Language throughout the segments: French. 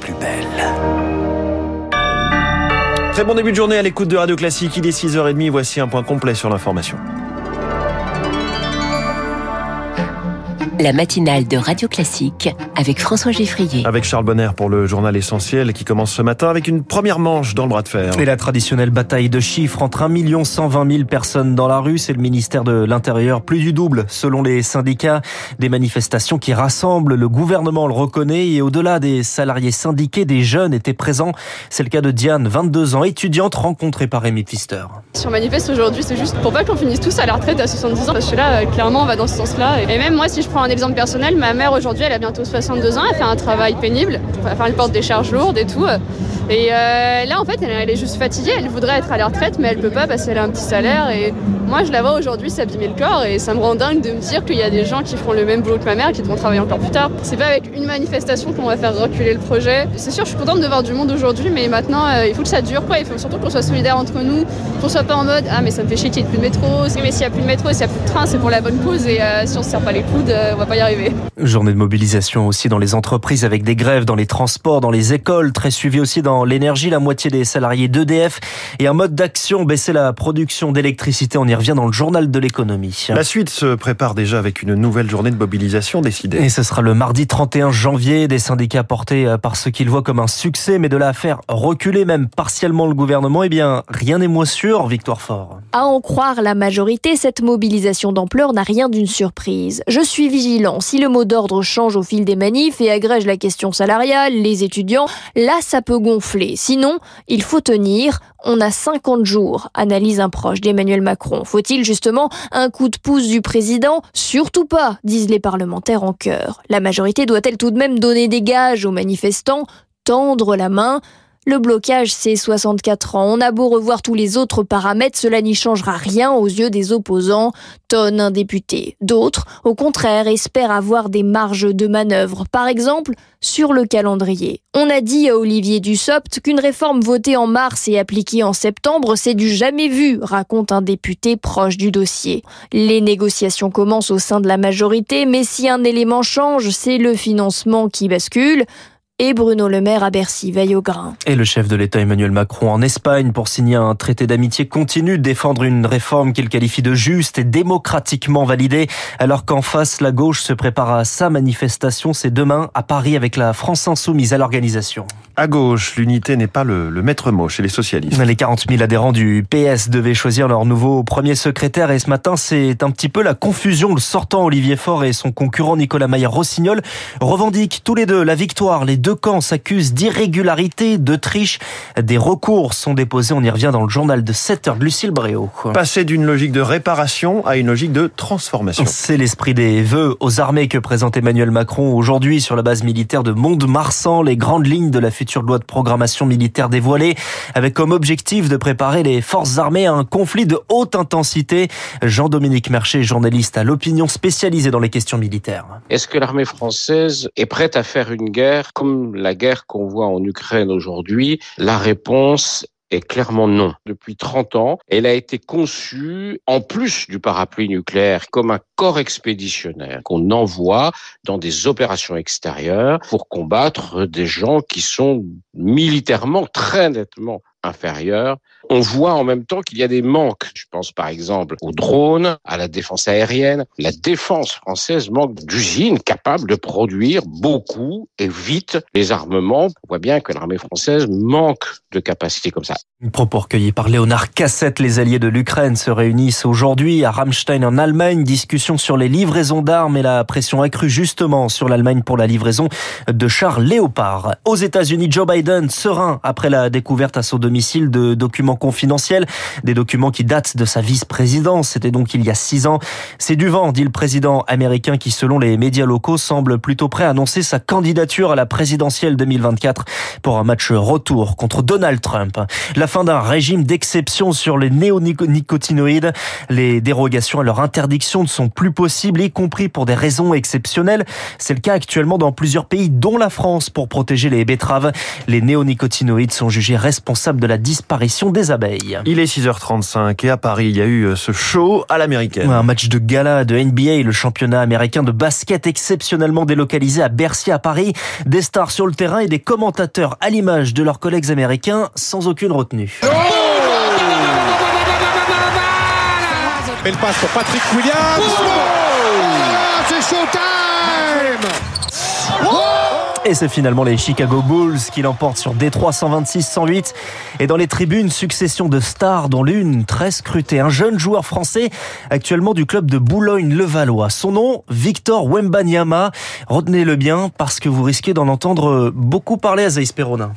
plus belle. Très bon début de journée à l'écoute de Radio Classique. Il est 6h30. Voici un point complet sur l'information. La matinale de Radio Classique avec François Geffrier. Avec Charles Bonner pour le journal essentiel qui commence ce matin avec une première manche dans le bras de fer. Et la traditionnelle bataille de chiffres entre 1 120 000 personnes dans la rue, c'est le ministère de l'Intérieur, plus du double selon les syndicats. Des manifestations qui rassemblent, le gouvernement le reconnaît et au-delà des salariés syndiqués, des jeunes étaient présents. C'est le cas de Diane, 22 ans, étudiante rencontrée par Rémi Pfister. Si on manifeste aujourd'hui, c'est juste pour pas qu'on finisse tous à la retraite à 70 ans, parce que là, clairement, on va dans ce sens-là. Et même moi, si je prends un exemple personnel, ma mère aujourd'hui, elle a bientôt 62 ans, elle fait un travail pénible, enfin, elle porte des charges lourdes et tout. Et euh, là, en fait, elle, est juste fatiguée. Elle voudrait être à la retraite, mais elle peut pas parce qu'elle a un petit salaire. Et moi, je la vois aujourd'hui s'abîmer le corps. Et ça me rend dingue de me dire qu'il y a des gens qui feront le même boulot que ma mère, qui devront travailler encore plus tard. C'est pas avec une manifestation qu'on va faire reculer le projet. C'est sûr, je suis contente de voir du monde aujourd'hui, mais maintenant, euh, il faut que ça dure. Quoi. Il faut surtout qu'on soit solidaires entre nous, qu'on soit pas en mode Ah, mais ça me fait chier qu'il n'y ait plus de métro. Mais s'il n'y a plus de métro, s'il n'y a plus de train, c'est pour la bonne cause. Et euh, si on se serre pas les coudes, on va pas y arriver. Journée de mobilisation aussi dans les entreprises avec des grèves dans les transports, dans les écoles, très suivi aussi dans l'énergie. La moitié des salariés d'EDF et un mode d'action, baisser la production d'électricité. On y revient dans le journal de l'économie. La suite se prépare déjà avec une nouvelle journée de mobilisation décidée. Et ce sera le mardi 31 janvier. Des syndicats portés euh, par ce qu'ils voient comme un succès, mais de la faire reculer même partiellement le gouvernement, eh bien, rien n'est moins sûr, Victoire Fort. À en croire la majorité, cette mobilisation d'ampleur n'a rien d'une surprise. Je suis vigilant. Si le mot d'ordre change au fil des manifs et agrège la question salariale, les étudiants, là, ça peut gonfler. Sinon, il faut tenir. On a 50 jours, analyse un proche d'Emmanuel Macron. Faut-il justement un coup de pouce du président? Surtout pas, disent les parlementaires en chœur. La majorité doit-elle tout de même donner des gages aux manifestants, tendre la main? Le blocage, c'est 64 ans. On a beau revoir tous les autres paramètres, cela n'y changera rien aux yeux des opposants, tonne un député. D'autres, au contraire, espèrent avoir des marges de manœuvre. Par exemple, sur le calendrier. On a dit à Olivier Dussopt qu'une réforme votée en mars et appliquée en septembre, c'est du jamais vu, raconte un député proche du dossier. Les négociations commencent au sein de la majorité, mais si un élément change, c'est le financement qui bascule et Bruno Le Maire à Bercy veille au grain. Et le chef de l'État Emmanuel Macron en Espagne pour signer un traité d'amitié continue de défendre une réforme qu'il qualifie de juste et démocratiquement validée, alors qu'en face, la gauche se prépare à sa manifestation. C'est demain à Paris avec la France insoumise à l'organisation. À gauche, l'unité n'est pas le, le, maître mot chez les socialistes. Les 40 000 adhérents du PS devaient choisir leur nouveau premier secrétaire et ce matin, c'est un petit peu la confusion. Le sortant Olivier Faure et son concurrent Nicolas Maillard-Rossignol revendiquent tous les deux la victoire. Les deux camps s'accusent d'irrégularité, de triche. Des recours sont déposés. On y revient dans le journal de 7 heures de Lucille Bréau. Passer d'une logique de réparation à une logique de transformation. C'est l'esprit des vœux aux armées que présente Emmanuel Macron aujourd'hui sur la base militaire de Mont-de-Marsan. Les grandes lignes de la future loi de programmation militaire dévoilée avec comme objectif de préparer les forces armées à un conflit de haute intensité. Jean-Dominique Mercher, journaliste à l'opinion spécialisée dans les questions militaires. Est-ce que l'armée française est prête à faire une guerre comme la guerre qu'on voit en Ukraine aujourd'hui, la réponse clairement non. Depuis 30 ans, elle a été conçue, en plus du parapluie nucléaire, comme un corps expéditionnaire qu'on envoie dans des opérations extérieures pour combattre des gens qui sont militairement très nettement inférieurs. On voit en même temps qu'il y a des manques. Je pense par exemple aux drones, à la défense aérienne. La défense française manque d'usines capables de produire beaucoup et vite les armements. On voit bien que l'armée française manque de capacités comme ça. Propos recueillis par Léonard Cassette. Les alliés de l'Ukraine se réunissent aujourd'hui à Ramstein en Allemagne. Discussion sur les livraisons d'armes et la pression accrue justement sur l'Allemagne pour la livraison de chars Léopard. Aux États-Unis, Joe Biden serein après la découverte à son domicile de documents confidentiels, des documents qui datent de sa vice-présidence. C'était donc il y a six ans. C'est du vent, dit le président américain qui, selon les médias locaux, semble plutôt prêt à annoncer sa candidature à la présidentielle 2024 pour un match retour contre Donald Trump. La fin d'un régime d'exception sur les néonicotinoïdes. Les dérogations à leur interdiction ne sont plus possibles, y compris pour des raisons exceptionnelles. C'est le cas actuellement dans plusieurs pays, dont la France, pour protéger les betteraves. Les néonicotinoïdes sont jugés responsables de la disparition des les abeilles. Il est 6h35 et à Paris, il y a eu ce show à l'américaine. Un match de gala de NBA, le championnat américain de basket exceptionnellement délocalisé à Bercy à Paris. Des stars sur le terrain et des commentateurs à l'image de leurs collègues américains sans aucune retenue. Belle passe pour Patrick Williams. Oh c'est showtime et c'est finalement les Chicago Bulls qui l'emportent sur Détroit 126-108. Et dans les tribunes, succession de stars, dont l'une très scrutée. Un jeune joueur français, actuellement du club de Boulogne-le-Valois. Son nom, Victor Wembanyama. Retenez-le bien parce que vous risquez d'en entendre beaucoup parler à Zaïs Perona.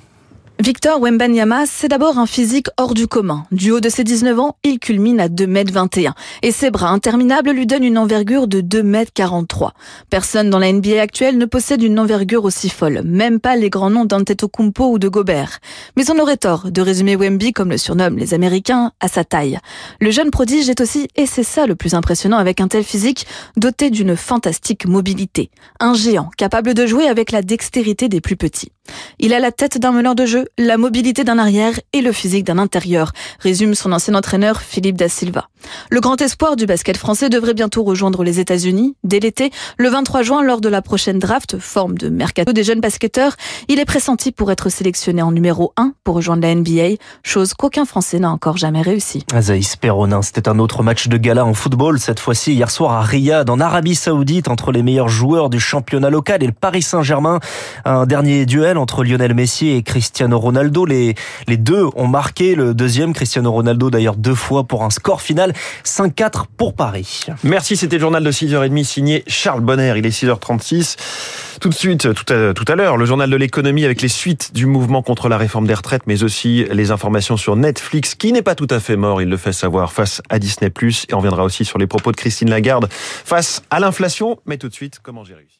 Victor Wembanyama, c'est d'abord un physique hors du commun. Du haut de ses 19 ans, il culmine à 2m21. Et ses bras interminables lui donnent une envergure de 2m43. Personne dans la NBA actuelle ne possède une envergure aussi folle. Même pas les grands noms d'Antetokounmpo ou de Gobert. Mais on aurait tort de résumer Wemby, comme le surnomment les Américains, à sa taille. Le jeune prodige est aussi, et c'est ça le plus impressionnant avec un tel physique, doté d'une fantastique mobilité. Un géant capable de jouer avec la dextérité des plus petits. Il a la tête d'un meneur de jeu, la mobilité d'un arrière et le physique d'un intérieur, résume son ancien entraîneur Philippe Da Silva. Le grand espoir du basket français devrait bientôt rejoindre les États-Unis dès l'été, le 23 juin lors de la prochaine draft, forme de mercato des jeunes basketteurs. Il est pressenti pour être sélectionné en numéro 1 pour rejoindre la NBA, chose qu'aucun Français n'a encore jamais réussi. Azaïs Peronin, c'était un autre match de gala en football, cette fois-ci hier soir à Riyad, en Arabie Saoudite, entre les meilleurs joueurs du championnat local et le Paris Saint-Germain. Un dernier duel entre Lionel Messi et Cristiano Ronaldo. Les, les deux ont marqué le deuxième, Cristiano Ronaldo d'ailleurs deux fois pour un score final 5-4 pour Paris. Merci, c'était le journal de 6h30 signé Charles Bonner. Il est 6h36. Tout de suite, tout à, tout à l'heure, le journal de l'économie avec les suites du mouvement contre la réforme des retraites, mais aussi les informations sur Netflix, qui n'est pas tout à fait mort, il le fait savoir, face à Disney+. Et on viendra aussi sur les propos de Christine Lagarde face à l'inflation. Mais tout de suite, comment j'ai réussi